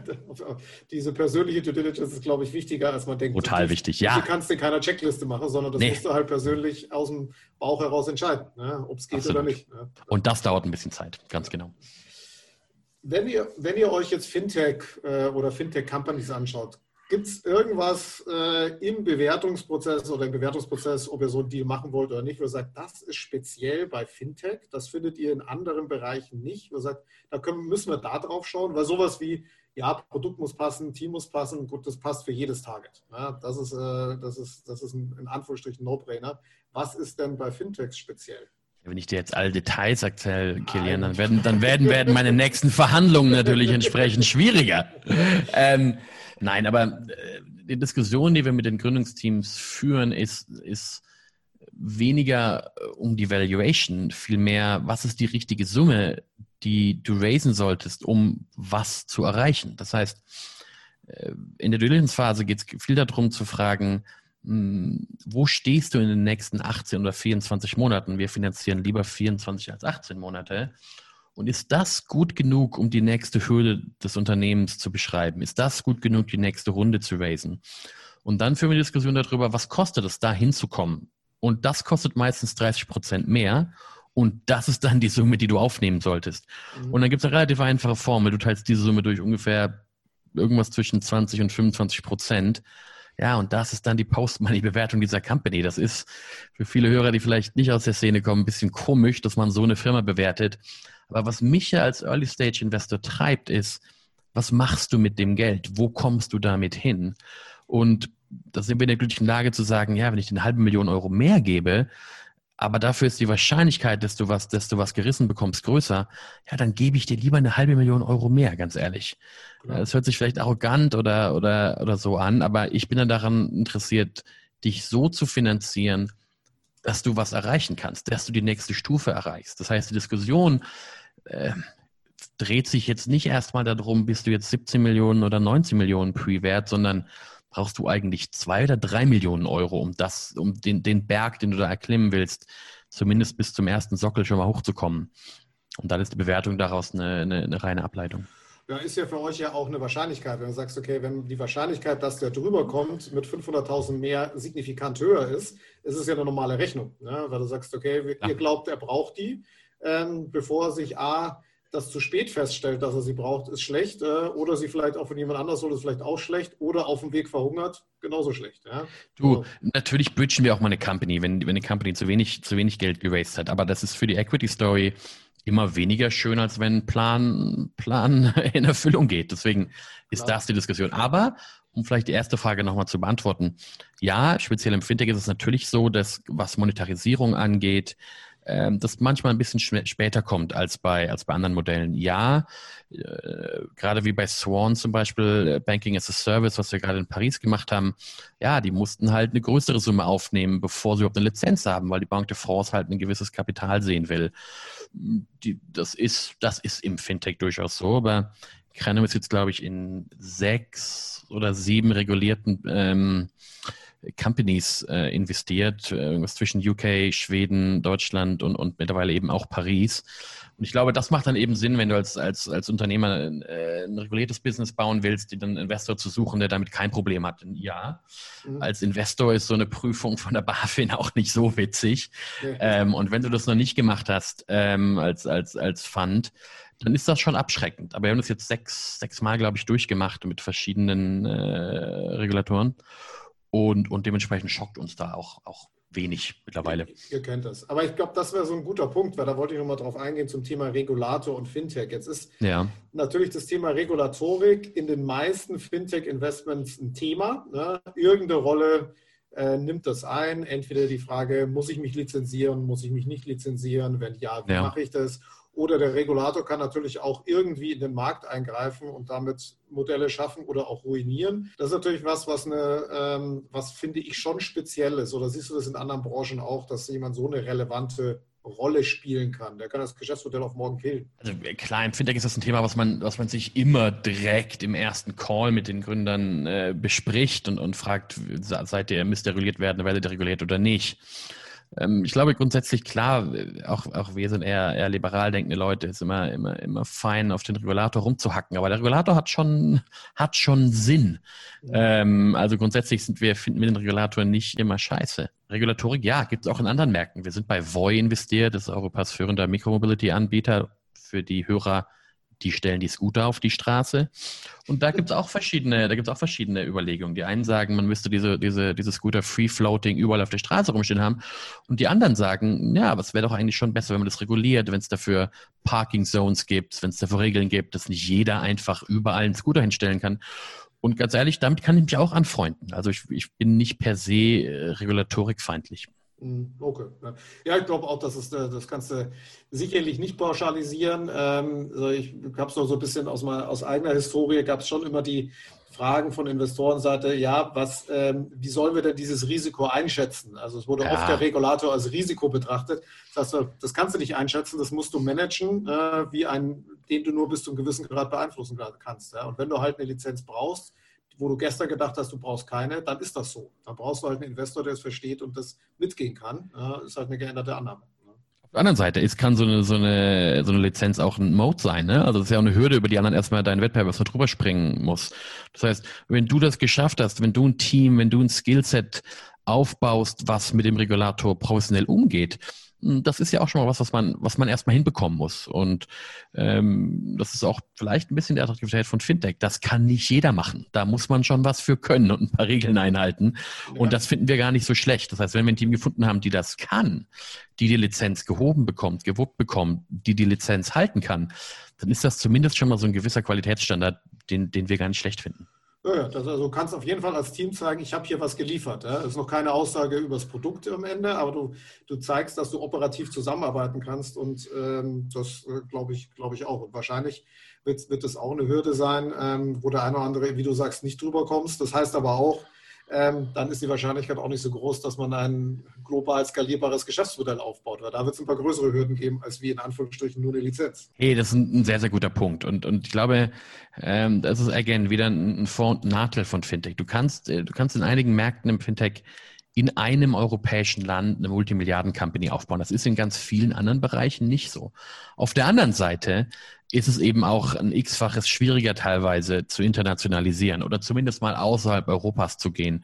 diese persönliche Due Diligence ist, glaube ich, wichtiger, als man denkt. Total wichtig, ja. Du kannst in keiner Checkliste machen, sondern das nee. musst du halt persönlich aus dem Bauch heraus entscheiden, ne? ob es geht Absolut. oder nicht. Ne? Und das dauert ein bisschen Zeit, ganz genau. Wenn ihr, wenn ihr euch jetzt Fintech äh, oder Fintech-Companies anschaut, Gibt es irgendwas äh, im Bewertungsprozess oder im Bewertungsprozess, ob ihr so einen Deal machen wollt oder nicht, wo ihr sagt, das ist speziell bei Fintech, das findet ihr in anderen Bereichen nicht, wo ihr sagt, da können, müssen wir da drauf schauen, weil sowas wie, ja, Produkt muss passen, Team muss passen, gut, das passt für jedes Target. Ja, das ist, äh, das ist, das ist ein, in Anführungsstrichen No-Brainer. Was ist denn bei Fintechs speziell? Wenn ich dir jetzt alle Details erzähle, Kilian, dann werden, dann werden, werden meine nächsten Verhandlungen natürlich entsprechend schwieriger. Ähm, Nein, aber äh, die Diskussion, die wir mit den Gründungsteams führen, ist, ist weniger äh, um die Valuation, vielmehr, was ist die richtige Summe, die du raisen solltest, um was zu erreichen. Das heißt, äh, in der Diligence-Phase geht es viel darum zu fragen, wo stehst du in den nächsten 18 oder 24 Monaten? Wir finanzieren lieber 24 als 18 Monate. Und ist das gut genug, um die nächste Hürde des Unternehmens zu beschreiben? Ist das gut genug, die nächste Runde zu raisen? Und dann führen wir die Diskussion darüber, was kostet es, da hinzukommen? Und das kostet meistens 30 Prozent mehr. Und das ist dann die Summe, die du aufnehmen solltest. Mhm. Und dann gibt es eine relativ einfache Formel. Du teilst diese Summe durch ungefähr irgendwas zwischen 20 und 25 Prozent. Ja, und das ist dann die Post-Money-Bewertung dieser Company. Das ist für viele Hörer, die vielleicht nicht aus der Szene kommen, ein bisschen komisch, dass man so eine Firma bewertet. Aber was mich ja als Early-Stage-Investor treibt, ist, was machst du mit dem Geld? Wo kommst du damit hin? Und da sind wir in der glücklichen Lage zu sagen, ja, wenn ich eine halbe Million Euro mehr gebe, aber dafür ist die Wahrscheinlichkeit, dass du was, dass du was gerissen bekommst, größer, ja, dann gebe ich dir lieber eine halbe Million Euro mehr, ganz ehrlich. Genau. Das hört sich vielleicht arrogant oder, oder, oder so an, aber ich bin dann daran interessiert, dich so zu finanzieren, dass du was erreichen kannst, dass du die nächste Stufe erreichst. Das heißt, die Diskussion äh, dreht sich jetzt nicht erstmal darum, bist du jetzt 17 Millionen oder 19 Millionen Pre-Wert, sondern brauchst du eigentlich zwei oder drei Millionen Euro, um das, um den, den Berg, den du da erklimmen willst, zumindest bis zum ersten Sockel schon mal hochzukommen. Und dann ist die Bewertung daraus eine, eine, eine reine Ableitung. Ja, ist ja für euch ja auch eine Wahrscheinlichkeit. Wenn du sagst, okay, wenn die Wahrscheinlichkeit, dass der drüber kommt, mit 500.000 mehr signifikant höher ist, ist es ja eine normale Rechnung. Ne? Weil du sagst, okay, ja. ihr glaubt, er braucht die, ähm, bevor sich A, das zu spät feststellt, dass er sie braucht, ist schlecht. Äh, oder sie vielleicht auch von jemand anders holt, ist vielleicht auch schlecht. Oder auf dem Weg verhungert, genauso schlecht. Ja? Du, so. natürlich bridgen wir auch mal eine Company, wenn, wenn eine Company zu wenig, zu wenig Geld geraced hat. Aber das ist für die Equity Story immer weniger schön, als wenn Plan, Plan in Erfüllung geht. Deswegen ist Klar. das die Diskussion. Aber um vielleicht die erste Frage nochmal zu beantworten. Ja, speziell im Fintech ist es natürlich so, dass was Monetarisierung angeht, ähm, das manchmal ein bisschen später kommt als bei, als bei anderen Modellen. Ja, äh, gerade wie bei Swan zum Beispiel, äh, Banking as a Service, was wir gerade in Paris gemacht haben, ja, die mussten halt eine größere Summe aufnehmen, bevor sie überhaupt eine Lizenz haben, weil die Banque de France halt ein gewisses Kapital sehen will. Die, das, ist, das ist im Fintech durchaus so, aber Krenum ist jetzt, glaube ich, in sechs oder sieben regulierten ähm, Companies äh, investiert, äh, irgendwas zwischen UK, Schweden, Deutschland und, und mittlerweile eben auch Paris. Und ich glaube, das macht dann eben Sinn, wenn du als, als, als Unternehmer äh, ein reguliertes Business bauen willst, die dann einen Investor zu suchen, der damit kein Problem hat. Ja, mhm. als Investor ist so eine Prüfung von der BaFin auch nicht so witzig. Mhm. Ähm, und wenn du das noch nicht gemacht hast ähm, als, als, als Fund, dann ist das schon abschreckend. Aber wir haben das jetzt sechs, sechs Mal, glaube ich, durchgemacht mit verschiedenen äh, Regulatoren. Und, und dementsprechend schockt uns da auch, auch wenig mittlerweile. Ihr, kennt das. Aber ich glaube, das wäre so ein guter Punkt, weil da wollte ich nochmal drauf eingehen zum Thema Regulator und Fintech. Jetzt ist ja. natürlich das Thema Regulatorik in den meisten Fintech-Investments ein Thema. Ne? Irgendeine Rolle äh, nimmt das ein. Entweder die Frage, muss ich mich lizenzieren, muss ich mich nicht lizenzieren? Wenn ja, wie ja. mache ich das? Oder der Regulator kann natürlich auch irgendwie in den Markt eingreifen und damit Modelle schaffen oder auch ruinieren. Das ist natürlich was, was eine, ähm, was finde ich schon speziell ist. Oder siehst du das in anderen Branchen auch, dass jemand so eine relevante Rolle spielen kann. Der kann das Geschäftsmodell auf morgen killen. Also klar, im Fintech ist das ein Thema, was man, was man sich immer direkt im ersten Call mit den Gründern äh, bespricht und, und fragt, seid ihr, müsst ihr reguliert werden, werdet ihr reguliert oder nicht. Ähm, ich glaube grundsätzlich klar, auch, auch wir sind eher, eher liberal denkende Leute, ist immer, immer, immer fein, auf den Regulator rumzuhacken. Aber der Regulator hat schon, hat schon Sinn. Ja. Ähm, also grundsätzlich sind wir, finden wir den Regulator nicht immer scheiße. Regulatorik, ja, gibt es auch in anderen Märkten. Wir sind bei Voi investiert, das ist Europas führender Mikromobility-Anbieter für die Hörer die stellen die Scooter auf die Straße. Und da gibt es auch verschiedene, da gibt auch verschiedene Überlegungen. Die einen sagen, man müsste diese, diese, diese Scooter free floating überall auf der Straße rumstehen haben. Und die anderen sagen, ja, aber es wäre doch eigentlich schon besser, wenn man das reguliert, wenn es dafür Parking Zones gibt, wenn es dafür Regeln gibt, dass nicht jeder einfach überall einen Scooter hinstellen kann. Und ganz ehrlich, damit kann ich mich auch anfreunden. Also ich, ich bin nicht per se äh, regulatorikfeindlich. Hm, okay. Ja, ich glaube auch, dass es äh, das kannst du sicherlich nicht pauschalisieren. Ähm, also ich habe es noch so ein bisschen aus, meiner, aus eigener Historie, gab es schon immer die Fragen von Investorenseite, ja, was, ähm, wie sollen wir denn dieses Risiko einschätzen? Also es wurde ja. oft der Regulator als Risiko betrachtet. Das heißt, das kannst du nicht einschätzen, das musst du managen, äh, wie ein, den du nur bis zu einem gewissen Grad beeinflussen kannst. Und wenn du halt eine Lizenz brauchst, wo du gestern gedacht hast, du brauchst keine, dann ist das so. Dann brauchst du halt einen Investor, der es versteht und das mitgehen kann. Das ist halt eine geänderte Annahme. Auf der anderen Seite ist, kann so eine, so, eine, so eine Lizenz auch ein Mode sein. Ne? Also das ist ja auch eine Hürde, über die anderen erstmal deinen Wettbewerb erstmal drüber springen muss. Das heißt, wenn du das geschafft hast, wenn du ein Team, wenn du ein Skillset aufbaust, was mit dem Regulator professionell umgeht, das ist ja auch schon mal was, was man, was man erstmal hinbekommen muss. Und ähm, das ist auch vielleicht ein bisschen die Attraktivität von Fintech. Das kann nicht jeder machen. Da muss man schon was für können und ein paar Regeln einhalten. Ja. Und das finden wir gar nicht so schlecht. Das heißt, wenn wir ein Team gefunden haben, die das kann, die die Lizenz gehoben bekommt, gewuppt bekommt, die die Lizenz halten kann, dann ist das zumindest schon mal so ein gewisser Qualitätsstandard, den, den wir gar nicht schlecht finden. Ja, das also kannst auf jeden Fall als Team zeigen, ich habe hier was geliefert. Ja. Das ist noch keine Aussage über das Produkt am Ende, aber du, du zeigst, dass du operativ zusammenarbeiten kannst und ähm, das äh, glaube ich, glaube ich auch. Und wahrscheinlich wird, wird das auch eine Hürde sein, ähm, wo der eine oder andere, wie du sagst, nicht drüber kommst. Das heißt aber auch, ähm, dann ist die Wahrscheinlichkeit auch nicht so groß, dass man ein global skalierbares Geschäftsmodell aufbaut. Weil da wird es ein paar größere Hürden geben, als wie in Anführungsstrichen nur eine Lizenz. Hey, das ist ein, sehr, sehr guter Punkt. Und, und ich glaube, ähm, das ist again wieder ein Vor- und Nachteil von Fintech. Du kannst, äh, du kannst in einigen Märkten im Fintech in einem europäischen Land eine Multimilliarden-Company aufbauen. Das ist in ganz vielen anderen Bereichen nicht so. Auf der anderen Seite ist es eben auch ein x-faches schwieriger teilweise zu internationalisieren oder zumindest mal außerhalb Europas zu gehen.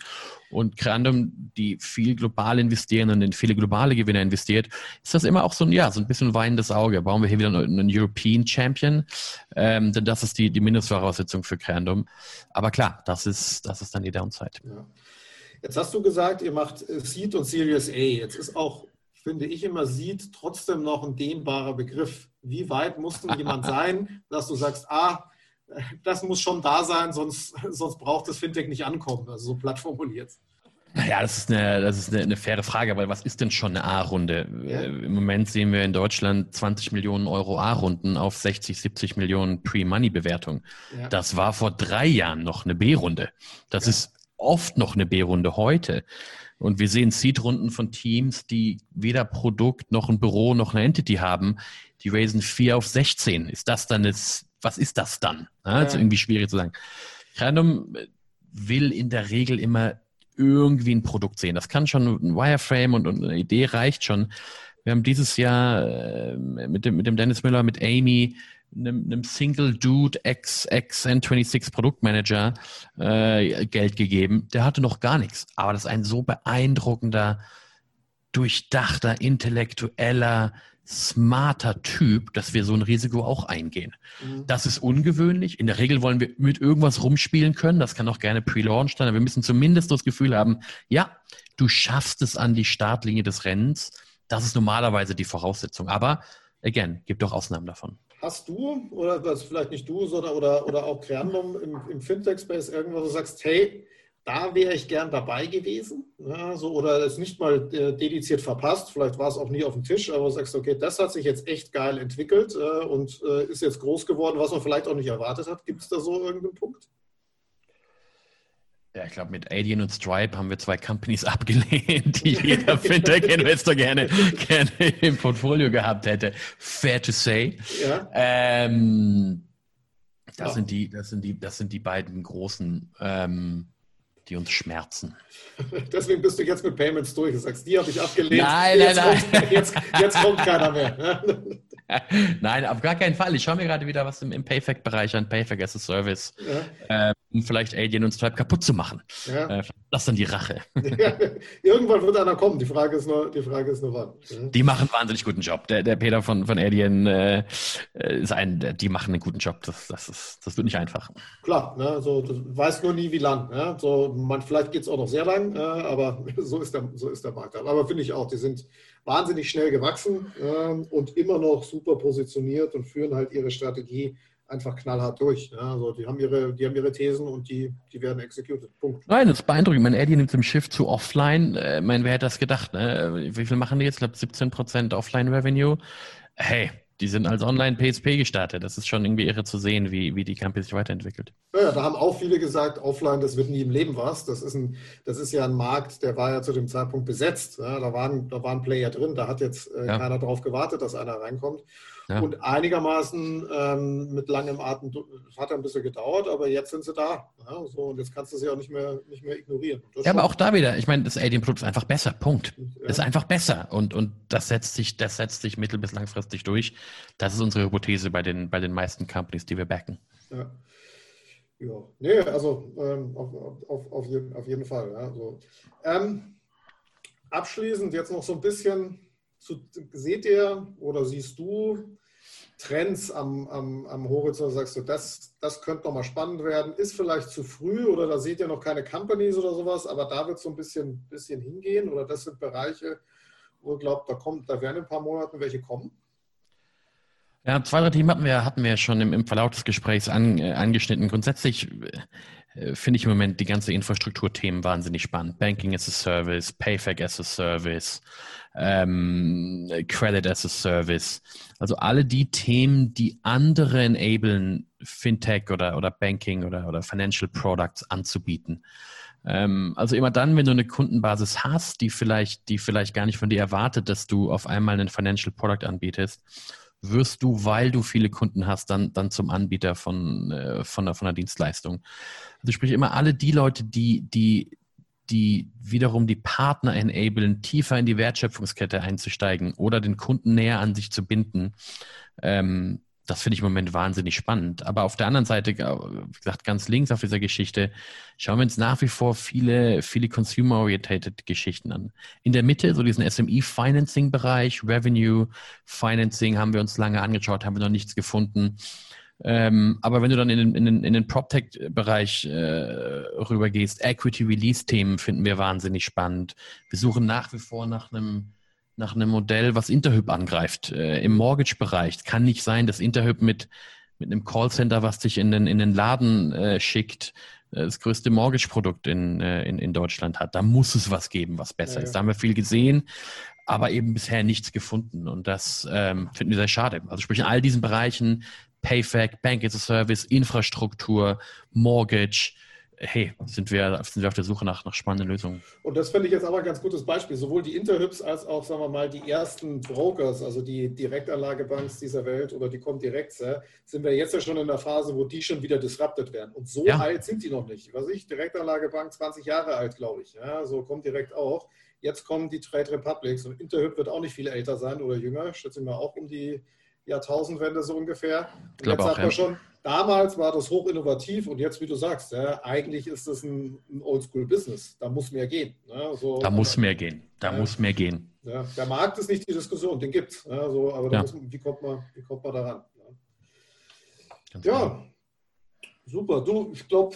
Und Crandom, die viel global investieren und in viele globale Gewinner investiert, ist das immer auch so ein, ja, so ein bisschen weinendes Auge. Bauen wir hier wieder einen European Champion? Ähm, denn das ist die, die Mindestvoraussetzung für Crandom. Aber klar, das ist, das ist dann die Downside. Ja. Jetzt hast du gesagt, ihr macht äh, Seed und Series A. Jetzt ist auch, finde ich immer, Seed trotzdem noch ein dehnbarer Begriff. Wie weit muss denn jemand sein, dass du sagst, ah, das muss schon da sein, sonst, sonst braucht das Fintech nicht ankommen. Also so platt formuliert. Naja, das ist, eine, das ist eine, eine faire Frage, weil was ist denn schon eine A-Runde? Ja. Äh, Im Moment sehen wir in Deutschland 20 Millionen Euro A-Runden auf 60, 70 Millionen Pre-Money-Bewertung. Ja. Das war vor drei Jahren noch eine B-Runde. Das ja. ist oft noch eine B-Runde heute. Und wir sehen Seed-Runden von Teams, die weder Produkt noch ein Büro noch eine Entity haben. Die raisen 4 auf 16. Ist das dann jetzt, was ist das dann? Ja, ist irgendwie schwierig zu sagen. Random will in der Regel immer irgendwie ein Produkt sehen. Das kann schon ein Wireframe und, und eine Idee reicht schon. Wir haben dieses Jahr äh, mit, dem, mit dem Dennis Müller, mit Amy, einem, einem Single Dude X, X N26 Produktmanager äh, Geld gegeben. Der hatte noch gar nichts. Aber das ist ein so beeindruckender, durchdachter, intellektueller, smarter Typ, dass wir so ein Risiko auch eingehen. Mhm. Das ist ungewöhnlich. In der Regel wollen wir mit irgendwas rumspielen können. Das kann auch gerne Pre-Launch sein. Aber wir müssen zumindest das Gefühl haben, ja, du schaffst es an die Startlinie des Rennens. Das ist normalerweise die Voraussetzung. Aber, again, gibt doch Ausnahmen davon. Hast du, oder das vielleicht nicht du, sondern oder, oder auch Creandum im, im Fintech-Space irgendwas, wo du sagst, hey, da wäre ich gern dabei gewesen, ja, so, oder es nicht mal äh, dediziert verpasst, vielleicht war es auch nie auf dem Tisch, aber du sagst, okay, das hat sich jetzt echt geil entwickelt äh, und äh, ist jetzt groß geworden, was man vielleicht auch nicht erwartet hat. Gibt es da so irgendeinen Punkt? Ja, ich glaube, mit Alien und Stripe haben wir zwei Companies abgelehnt, die jeder Fintech-Investor gerne, gerne im Portfolio gehabt hätte. Fair to say. Ja. Ähm, das, ja. sind die, das, sind die, das sind die beiden großen, ähm, die uns schmerzen. Deswegen bist du jetzt mit Payments durch. Du sagst, die habe ich abgelehnt. Nein, jetzt nein, nein. Kommt, jetzt, jetzt, kommt keiner mehr. Nein, auf gar keinen Fall. Ich schaue mir gerade wieder was im, im Payfac-Bereich an, Payfac as a Service, ja. äh, um vielleicht Alien und Stripe kaputt zu machen. Ja. Äh, das ist dann die Rache. Ja. Irgendwann wird einer kommen. Die Frage ist nur, die Frage ist nur wann. Die machen einen wahnsinnig guten Job. Der, der Peter von, von Alien äh, ist ein, die machen einen guten Job. Das, das, ist, das wird nicht einfach. Klar, ne, so, du weißt nur nie, wie lang. Ne? So, man, vielleicht geht es auch noch sehr lang, äh, aber so ist, der, so ist der Markt. Aber finde ich auch, die sind wahnsinnig schnell gewachsen ähm, und immer noch super positioniert und führen halt ihre Strategie einfach knallhart durch. Ja, also die haben ihre, die haben ihre Thesen und die, die werden executed. Punkt. Nein, das ist beeindruckend. Mein Eddie nimmt im Schiff zu Offline. Äh, mein, wer hätte das gedacht? Ne? Wie viel machen die jetzt? Ich glaube 17 Prozent Offline Revenue. Hey, die sind als Online-PSP gestartet. Das ist schon irgendwie irre zu sehen, wie, wie die Campus sich weiterentwickelt. Ja, da haben auch viele gesagt, offline, das wird nie im Leben was. Das ist, ein, das ist ja ein Markt, der war ja zu dem Zeitpunkt besetzt. Ja, da, waren, da waren Player drin, da hat jetzt äh, ja. keiner drauf gewartet, dass einer reinkommt. Ja. Und einigermaßen ähm, mit langem Atem hat ein bisschen gedauert, aber jetzt sind sie da. Ja, so, und jetzt kannst du sie auch nicht mehr, nicht mehr ignorieren. Ja, aber auch da wieder, ich meine, das Alien-Produkt ist einfach besser. Punkt. Ja. Ist einfach besser. Und, und das setzt sich, das setzt sich mittel- bis langfristig durch. Das ist unsere Hypothese bei den, bei den meisten Companies, die wir backen. Ja. Ja, nee, also ähm, auf, auf, auf, jeden, auf jeden Fall. Ja, so. ähm, abschließend jetzt noch so ein bisschen, zu, seht ihr oder siehst du Trends am, am, am Horizont, sagst du, das, das könnte nochmal spannend werden, ist vielleicht zu früh oder da seht ihr noch keine Companies oder sowas, aber da wird es so ein bisschen, bisschen hingehen oder das sind Bereiche, wo ihr glaubt, da, kommt, da werden in ein paar Monaten welche kommen? Ja, zwei, drei Themen hatten wir, hatten wir schon im, im Verlauf des Gesprächs an, äh, angeschnitten. Grundsätzlich äh, finde ich im Moment die ganze Infrastrukturthemen wahnsinnig spannend. Banking as a Service, Payfac as a Service, ähm, Credit as a Service. Also alle die Themen, die andere enablen, Fintech oder, oder Banking oder, oder Financial Products anzubieten. Ähm, also immer dann, wenn du eine Kundenbasis hast, die vielleicht, die vielleicht gar nicht von dir erwartet, dass du auf einmal einen Financial Product anbietest, wirst du, weil du viele Kunden hast, dann, dann zum Anbieter von, äh, von, der, von der Dienstleistung. Also sprich immer alle die Leute, die, die die wiederum die Partner enablen, tiefer in die Wertschöpfungskette einzusteigen oder den Kunden näher an sich zu binden. Ähm, das finde ich im Moment wahnsinnig spannend. Aber auf der anderen Seite, äh, wie gesagt, ganz links auf dieser Geschichte, schauen wir uns nach wie vor viele, viele consumer-orientated Geschichten an. In der Mitte, so diesen SME-Financing-Bereich, Revenue Financing haben wir uns lange angeschaut, haben wir noch nichts gefunden. Ähm, aber wenn du dann in den, in den, in den PropTech-Bereich äh, rübergehst, Equity-Release-Themen finden wir wahnsinnig spannend. Wir suchen nach wie vor nach einem nach einem Modell, was Interhyp angreift. Äh, Im Mortgage-Bereich kann nicht sein, dass Interhyp mit, mit einem Callcenter, was dich in den, in den Laden äh, schickt, äh, das größte Mortgage-Produkt in, äh, in, in Deutschland hat. Da muss es was geben, was besser ja, ist. Da haben wir viel gesehen, aber eben bisher nichts gefunden. Und das ähm, finden wir sehr schade. Also sprich in all diesen Bereichen Payfac, Bank as a Service, Infrastruktur, Mortgage. Hey, sind wir, sind wir auf der Suche nach, nach spannenden Lösungen. Und das finde ich jetzt aber ein ganz gutes Beispiel. Sowohl die Interhyps als auch, sagen wir mal, die ersten Brokers, also die Direktanlagebanks dieser Welt oder die Comdirect, sind wir jetzt ja schon in der Phase, wo die schon wieder disrupted werden. Und so ja. alt sind die noch nicht. Was ich, Direktanlagebank 20 Jahre alt, glaube ich. Ja, so Comdirect auch. Jetzt kommen die Trade Republics und Interhyp wird auch nicht viel älter sein oder jünger. Schätze ich mal auch um die Jahrtausendwende so ungefähr. Und jetzt auch, hat man ja. schon, damals war das hoch innovativ und jetzt, wie du sagst, ja, eigentlich ist das ein, ein Oldschool-Business. Da muss mehr gehen. Ne? So, da muss mehr gehen. Da muss mehr gehen. Ja, der Markt ist nicht die Diskussion, den gibt es. Ne? So, aber muss, wie, kommt man, wie kommt man daran? Ja, ja super. Du, ich glaube,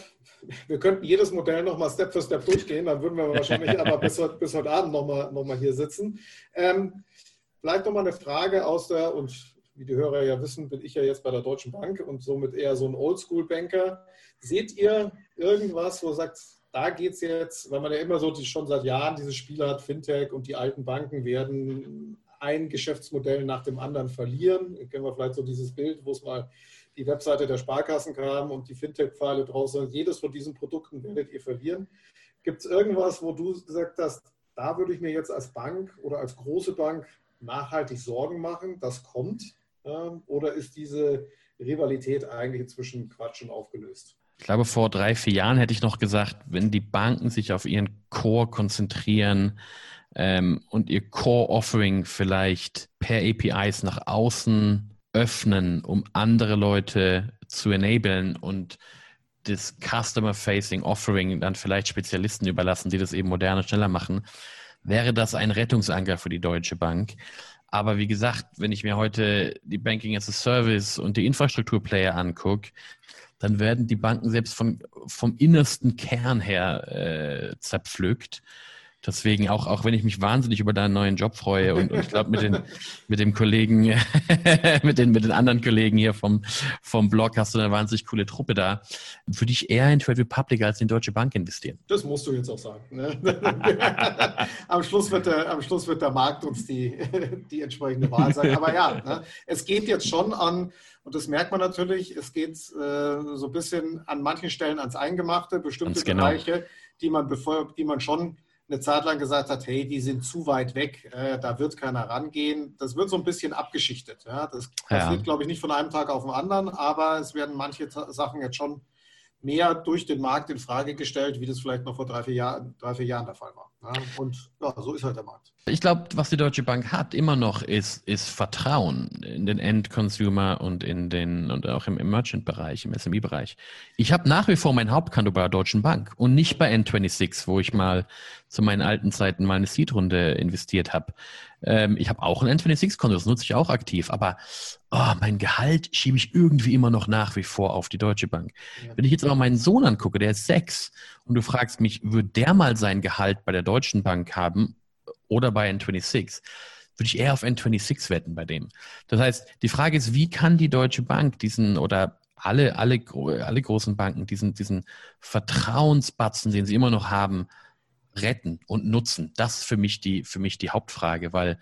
wir könnten jedes Modell nochmal Step für Step durchgehen. Dann würden wir wahrscheinlich aber bis, heute, bis heute Abend nochmal noch mal hier sitzen. Ähm, vielleicht nochmal eine Frage aus der, und wie die Hörer ja wissen, bin ich ja jetzt bei der Deutschen Bank und somit eher so ein Oldschool-Banker. Seht ihr irgendwas, wo ihr sagt, da geht es jetzt, weil man ja immer so schon seit Jahren diese Spiele hat, Fintech und die alten Banken werden ein Geschäftsmodell nach dem anderen verlieren. Kennen wir vielleicht so dieses Bild, wo es mal die Webseite der Sparkassen kam und die Fintech-Pfeile draußen. Jedes von diesen Produkten werdet ihr verlieren. Gibt es irgendwas, wo du gesagt hast, da würde ich mir jetzt als Bank oder als große Bank nachhaltig Sorgen machen, das kommt? Ähm, oder ist diese Rivalität eigentlich inzwischen Quatsch und aufgelöst? Ich glaube, vor drei, vier Jahren hätte ich noch gesagt, wenn die Banken sich auf ihren Core konzentrieren ähm, und ihr Core-Offering vielleicht per APIs nach außen öffnen, um andere Leute zu enablen und das Customer-Facing Offering dann vielleicht Spezialisten überlassen, die das eben moderner, schneller machen, wäre das ein Rettungsanker für die Deutsche Bank. Aber wie gesagt, wenn ich mir heute die Banking as a Service und die Infrastrukturplayer angucke, dann werden die Banken selbst von, vom innersten Kern her äh, zerpflückt. Deswegen auch, auch wenn ich mich wahnsinnig über deinen neuen Job freue und, und ich glaube mit den mit dem Kollegen, mit den mit den anderen Kollegen hier vom vom Blog hast du eine wahnsinnig coole Truppe da. Würde ich eher in Trade Republic als in Deutsche Bank investieren? Das musst du jetzt auch sagen. Ne? am Schluss wird der am Schluss wird der Markt uns die die entsprechende Wahl sagen. Aber ja, ne? es geht jetzt schon an und das merkt man natürlich. Es geht äh, so ein bisschen an manchen Stellen ans Eingemachte, bestimmte genau. Bereiche, die man bevor, die man schon eine Zeit lang gesagt hat, hey, die sind zu weit weg, äh, da wird keiner rangehen. Das wird so ein bisschen abgeschichtet. Ja? Das passiert, ja. glaube ich, nicht von einem Tag auf den anderen, aber es werden manche Sachen jetzt schon mehr durch den Markt in Frage gestellt, wie das vielleicht noch vor drei, vier, Jahr, drei, vier Jahren der Fall war. Ja, und ja, so ist halt der Markt. Ich glaube, was die Deutsche Bank hat immer noch ist, ist Vertrauen in den End-Consumer und in den und auch im, Merchant-Bereich, im SME-Bereich. Ich habe nach wie vor mein Hauptkonto bei der Deutschen Bank und nicht bei N26, wo ich mal zu meinen alten Zeiten mal eine Seed-Runde investiert habe. Ähm, ich habe auch ein N26-Konto, das nutze ich auch aktiv, aber oh, mein Gehalt schiebe ich irgendwie immer noch nach wie vor auf die Deutsche Bank. Ja. Wenn ich jetzt aber meinen Sohn angucke, der ist sechs, und du fragst mich, würde der mal sein Gehalt bei der Deutschen Bank haben oder bei N26? Würde ich eher auf N26 wetten bei dem. Das heißt, die Frage ist, wie kann die Deutsche Bank diesen oder alle, alle, alle großen Banken diesen, diesen Vertrauensbatzen, den sie immer noch haben, retten und nutzen? Das ist für mich die, für mich die Hauptfrage, weil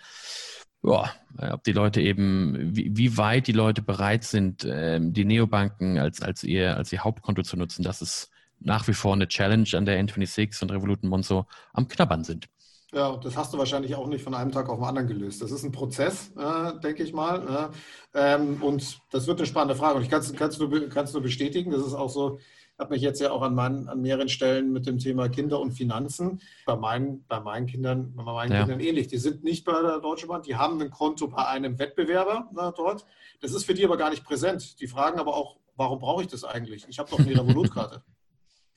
ja, ob die Leute eben, wie, wie weit die Leute bereit sind, ähm, die Neobanken als, als, ihr, als ihr Hauptkonto zu nutzen, das ist nach wie vor eine Challenge, an der N26 und Revolut und Monzo am Knabbern sind. Ja, das hast du wahrscheinlich auch nicht von einem Tag auf den anderen gelöst. Das ist ein Prozess, äh, denke ich mal. Äh, ähm, und das wird eine spannende Frage. Und ich kann es nur, nur bestätigen. Das ist auch so, habe mich jetzt ja auch an, meinen, an mehreren Stellen mit dem Thema Kinder und Finanzen bei meinen, bei meinen Kindern, bei meinen ja. Kindern ähnlich. Die sind nicht bei der Deutschen Bank, die haben ein Konto bei einem Wettbewerber na, dort. Das ist für die aber gar nicht präsent. Die fragen aber auch, warum brauche ich das eigentlich? Ich habe doch eine Revolut-Karte.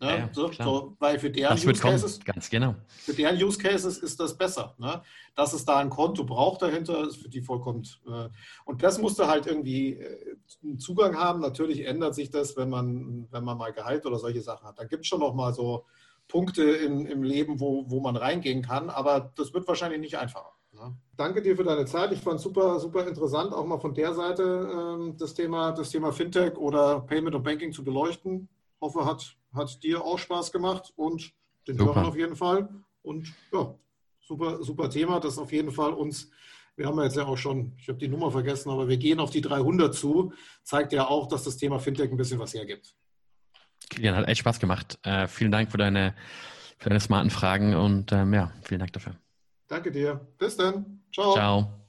Ne? Ja, so, so, weil für deren Use Cases, ganz genau. Für deren Use Cases ist das besser. Ne? Dass es da ein Konto braucht dahinter, ist für die vollkommen. Äh, und das musste halt irgendwie äh, einen Zugang haben. Natürlich ändert sich das, wenn man, wenn man mal Gehalt oder solche Sachen hat. Dann gibt es schon noch mal so Punkte in, im Leben, wo, wo man reingehen kann, aber das wird wahrscheinlich nicht einfacher. Ne? Danke dir für deine Zeit. Ich fand es super, super interessant, auch mal von der Seite ähm, das, Thema, das Thema Fintech oder Payment und Banking zu beleuchten. Hoffe, hat hat dir auch Spaß gemacht und den super. Hörern auf jeden Fall. Und ja, super, super Thema. Das auf jeden Fall uns, wir haben ja jetzt ja auch schon, ich habe die Nummer vergessen, aber wir gehen auf die 300 zu. Zeigt ja auch, dass das Thema Fintech ein bisschen was hergibt. Kilian, hat echt Spaß gemacht. Äh, vielen Dank für deine, für deine smarten Fragen und ähm, ja, vielen Dank dafür. Danke dir. Bis dann. Ciao. Ciao.